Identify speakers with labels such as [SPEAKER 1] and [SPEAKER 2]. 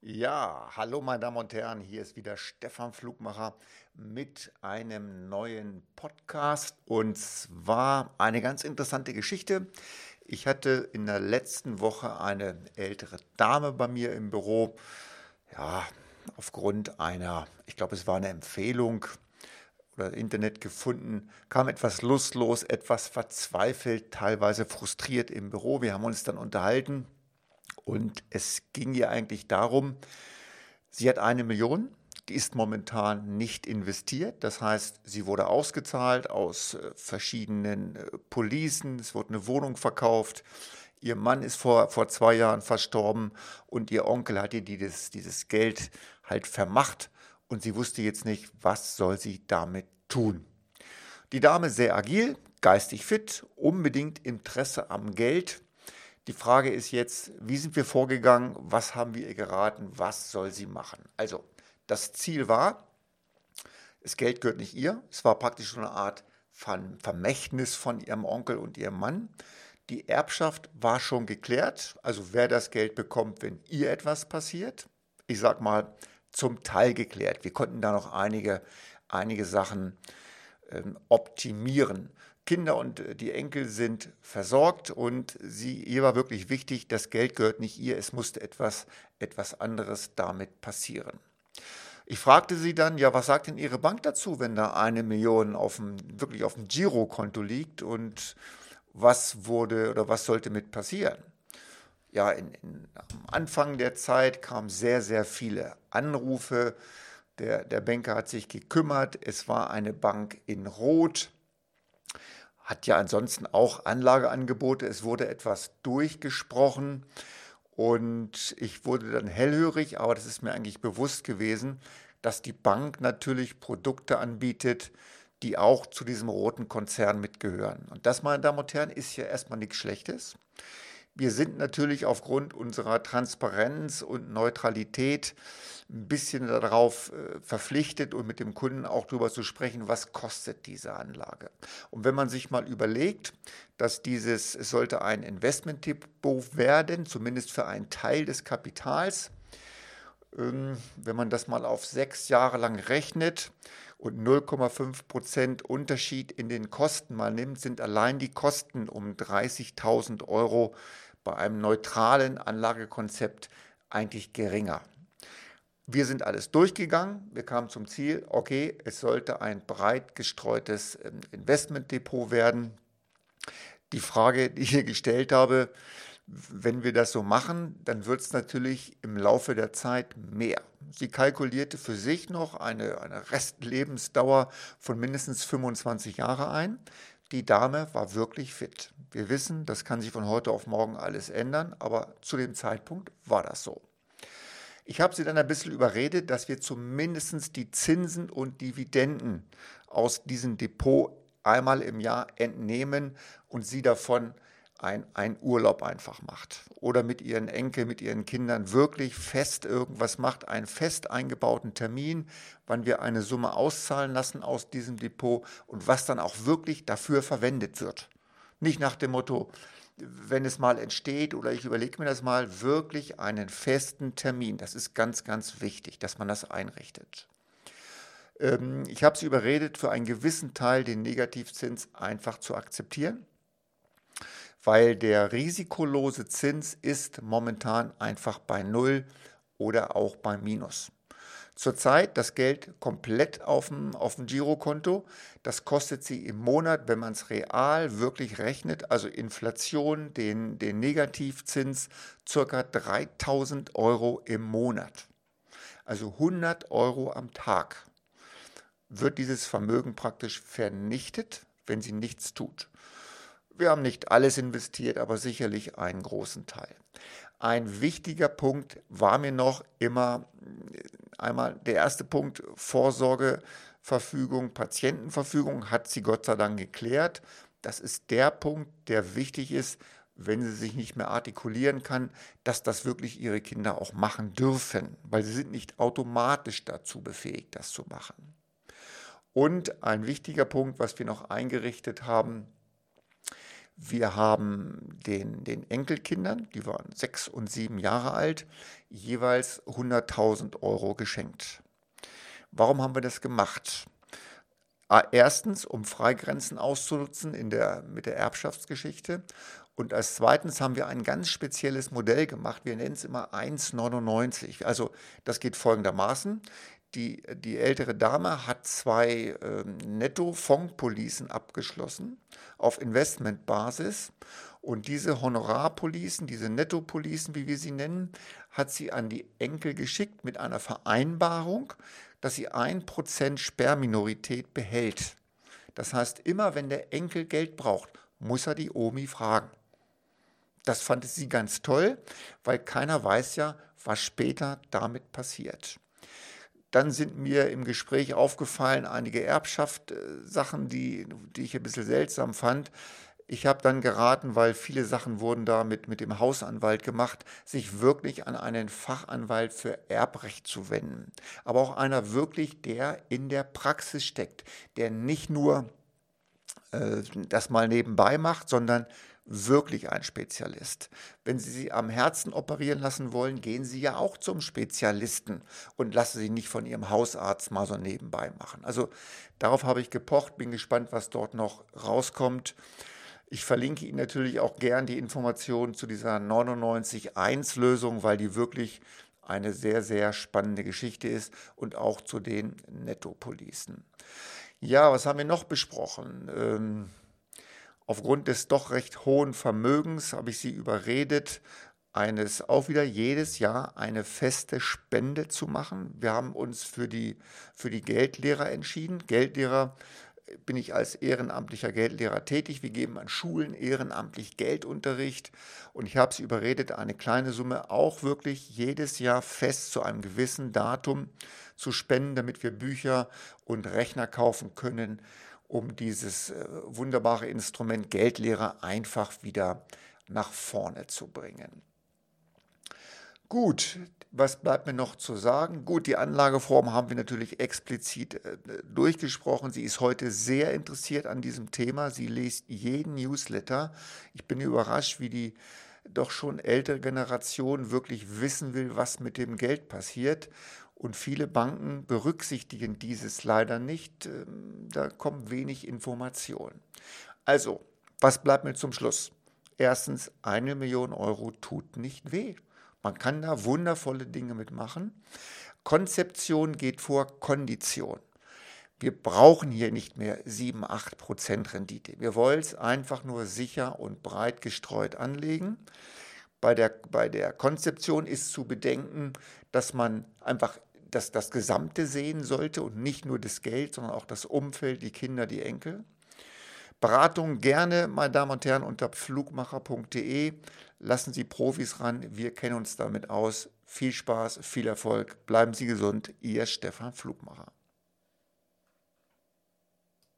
[SPEAKER 1] Ja, hallo meine Damen und Herren, hier ist wieder Stefan Flugmacher mit einem neuen Podcast und zwar eine ganz interessante Geschichte. Ich hatte in der letzten Woche eine ältere Dame bei mir im Büro. Ja, aufgrund einer, ich glaube, es war eine Empfehlung oder Internet gefunden, kam etwas lustlos, etwas verzweifelt, teilweise frustriert im Büro. Wir haben uns dann unterhalten und es ging ihr eigentlich darum, sie hat eine Million, die ist momentan nicht investiert. Das heißt, sie wurde ausgezahlt aus äh, verschiedenen äh, Policen, es wurde eine Wohnung verkauft. Ihr Mann ist vor, vor zwei Jahren verstorben und ihr Onkel hat ihr dieses, dieses Geld halt vermacht und sie wusste jetzt nicht, was soll sie damit tun. Die Dame sehr agil, geistig fit, unbedingt Interesse am Geld die Frage ist jetzt, wie sind wir vorgegangen? Was haben wir ihr geraten? Was soll sie machen? Also, das Ziel war, das Geld gehört nicht ihr. Es war praktisch so eine Art Vermächtnis von ihrem Onkel und ihrem Mann. Die Erbschaft war schon geklärt, also wer das Geld bekommt, wenn ihr etwas passiert. Ich sag mal, zum Teil geklärt. Wir konnten da noch einige, einige Sachen ähm, optimieren. Kinder und äh, die Enkel sind versorgt und sie, ihr war wirklich wichtig, das Geld gehört nicht ihr, es musste etwas, etwas anderes damit passieren. Ich fragte sie dann, ja, was sagt denn Ihre Bank dazu, wenn da eine Million auf dem, wirklich auf dem Girokonto liegt und was wurde oder was sollte mit passieren? Ja, in, in, am Anfang der Zeit kamen sehr, sehr viele Anrufe. Der, der Banker hat sich gekümmert. Es war eine Bank in Rot hat ja ansonsten auch Anlageangebote. Es wurde etwas durchgesprochen und ich wurde dann hellhörig, aber das ist mir eigentlich bewusst gewesen, dass die Bank natürlich Produkte anbietet, die auch zu diesem roten Konzern mitgehören. Und das, meine Damen und Herren, ist ja erstmal nichts Schlechtes. Wir sind natürlich aufgrund unserer Transparenz und Neutralität ein bisschen darauf äh, verpflichtet und mit dem Kunden auch darüber zu sprechen, was kostet diese Anlage. Und wenn man sich mal überlegt, dass dieses, es sollte ein Investmentdepot werden, zumindest für einen Teil des Kapitals, ähm, wenn man das mal auf sechs Jahre lang rechnet und 0,5 Prozent Unterschied in den Kosten mal nimmt, sind allein die Kosten um 30.000 Euro bei einem neutralen Anlagekonzept eigentlich geringer. Wir sind alles durchgegangen. Wir kamen zum Ziel, okay, es sollte ein breit gestreutes ähm, Investmentdepot werden. Die Frage, die ich hier gestellt habe, wenn wir das so machen, dann wird es natürlich im Laufe der Zeit mehr. Sie kalkulierte für sich noch eine, eine Restlebensdauer von mindestens 25 Jahre ein. Die Dame war wirklich fit. Wir wissen, das kann sich von heute auf morgen alles ändern, aber zu dem Zeitpunkt war das so. Ich habe sie dann ein bisschen überredet, dass wir zumindest die Zinsen und Dividenden aus diesem Depot einmal im Jahr entnehmen und sie davon ein, ein Urlaub einfach macht oder mit ihren Enkeln, mit ihren Kindern wirklich fest irgendwas macht, einen fest eingebauten Termin, wann wir eine Summe auszahlen lassen aus diesem Depot und was dann auch wirklich dafür verwendet wird. Nicht nach dem Motto, wenn es mal entsteht oder ich überlege mir das mal, wirklich einen festen Termin. Das ist ganz, ganz wichtig, dass man das einrichtet. Ähm, ich habe sie überredet, für einen gewissen Teil den Negativzins einfach zu akzeptieren weil der risikolose Zins ist momentan einfach bei Null oder auch bei Minus. Zurzeit das Geld komplett auf dem, auf dem Girokonto. Das kostet sie im Monat, wenn man es real wirklich rechnet, also Inflation, den, den Negativzins, circa 3000 Euro im Monat. Also 100 Euro am Tag wird dieses Vermögen praktisch vernichtet, wenn sie nichts tut. Wir haben nicht alles investiert, aber sicherlich einen großen Teil. Ein wichtiger Punkt war mir noch immer einmal der erste Punkt Vorsorgeverfügung, Patientenverfügung hat sie Gott sei Dank geklärt. Das ist der Punkt, der wichtig ist, wenn sie sich nicht mehr artikulieren kann, dass das wirklich ihre Kinder auch machen dürfen, weil sie sind nicht automatisch dazu befähigt, das zu machen. Und ein wichtiger Punkt, was wir noch eingerichtet haben, Wir haben den, den Enkelkindern, die waren sechs und sieben Jahre alt, jeweils 100.000 Euro geschenkt. Warum haben wir das gemacht? Erstens, um Freigrenzen auszunutzen in der, mit der Erbschaftsgeschichte. Und als zweitens haben wir ein ganz spezielles Modell gemacht. Wir nennen es immer 1,99. Also das geht folgendermaßen. Die, die ältere Dame hat zwei ähm, Netto-Fondpolicen abgeschlossen auf Investmentbasis. Und diese Honorarpolicen, diese Nettopolicen, wie wir sie nennen, hat sie an die Enkel geschickt mit einer Vereinbarung, dass sie ein Prozent Sperrminorität behält. Das heißt, immer wenn der Enkel Geld braucht, muss er die Omi fragen. Das fand sie ganz toll, weil keiner weiß ja, was später damit passiert. Dann sind mir im Gespräch aufgefallen einige Erbschaft-Sachen, die, die ich ein bisschen seltsam fand. Ich habe dann geraten, weil viele Sachen wurden da mit, mit dem Hausanwalt gemacht, sich wirklich an einen Fachanwalt für Erbrecht zu wenden. Aber auch einer wirklich, der in der Praxis steckt, der nicht nur äh, das mal nebenbei macht, sondern wirklich ein Spezialist. Wenn Sie sie am Herzen operieren lassen wollen, gehen Sie ja auch zum Spezialisten und lassen Sie nicht von Ihrem Hausarzt mal so nebenbei machen. Also darauf habe ich gepocht, bin gespannt, was dort noch rauskommt. Ich verlinke Ihnen natürlich auch gern die Informationen zu dieser 99.1-Lösung, weil die wirklich eine sehr, sehr spannende Geschichte ist und auch zu den Nettopolicen. Ja, was haben wir noch besprochen? Ähm, Aufgrund des doch recht hohen Vermögens habe ich sie überredet, eines auch wieder jedes Jahr eine feste Spende zu machen. Wir haben uns für die, für die Geldlehrer entschieden. Geldlehrer äh, bin ich als ehrenamtlicher Geldlehrer tätig. Wir geben an Schulen ehrenamtlich Geldunterricht und ich habe sie überredet, eine kleine Summe auch wirklich jedes Jahr fest zu einem gewissen Datum zu spenden, damit wir Bücher und Rechner kaufen können um dieses äh, wunderbare Instrument Geldlehre einfach wieder nach vorne zu bringen. Gut, was bleibt mir noch zu sagen? Gut, die Anlageform haben wir natürlich explizit äh, durchgesprochen. Sie ist heute sehr interessiert an diesem Thema. Sie liest jeden Newsletter. Ich bin überrascht, wie die doch schon ältere Generation wirklich wissen will, was mit dem Geld passiert. Und viele Banken berücksichtigen dieses leider nicht. Ähm, da kommt wenig Information. Also, was bleibt mir zum Schluss? Erstens, eine Million Euro tut nicht weh. Man kann da wundervolle Dinge mitmachen. Konzeption geht vor Kondition. Wir brauchen hier nicht mehr 7, 8 Prozent Rendite. Wir wollen es einfach nur sicher und breit gestreut anlegen. Bei der, bei der Konzeption ist zu bedenken, dass man einfach das, das Gesamte sehen sollte und nicht nur das Geld, sondern auch das Umfeld, die Kinder, die Enkel. Beratung gerne, meine Damen und Herren, unter flugmacher.de. Lassen Sie Profis ran, wir kennen uns damit aus. Viel Spaß, viel Erfolg, bleiben Sie gesund, Ihr Stefan Flugmacher.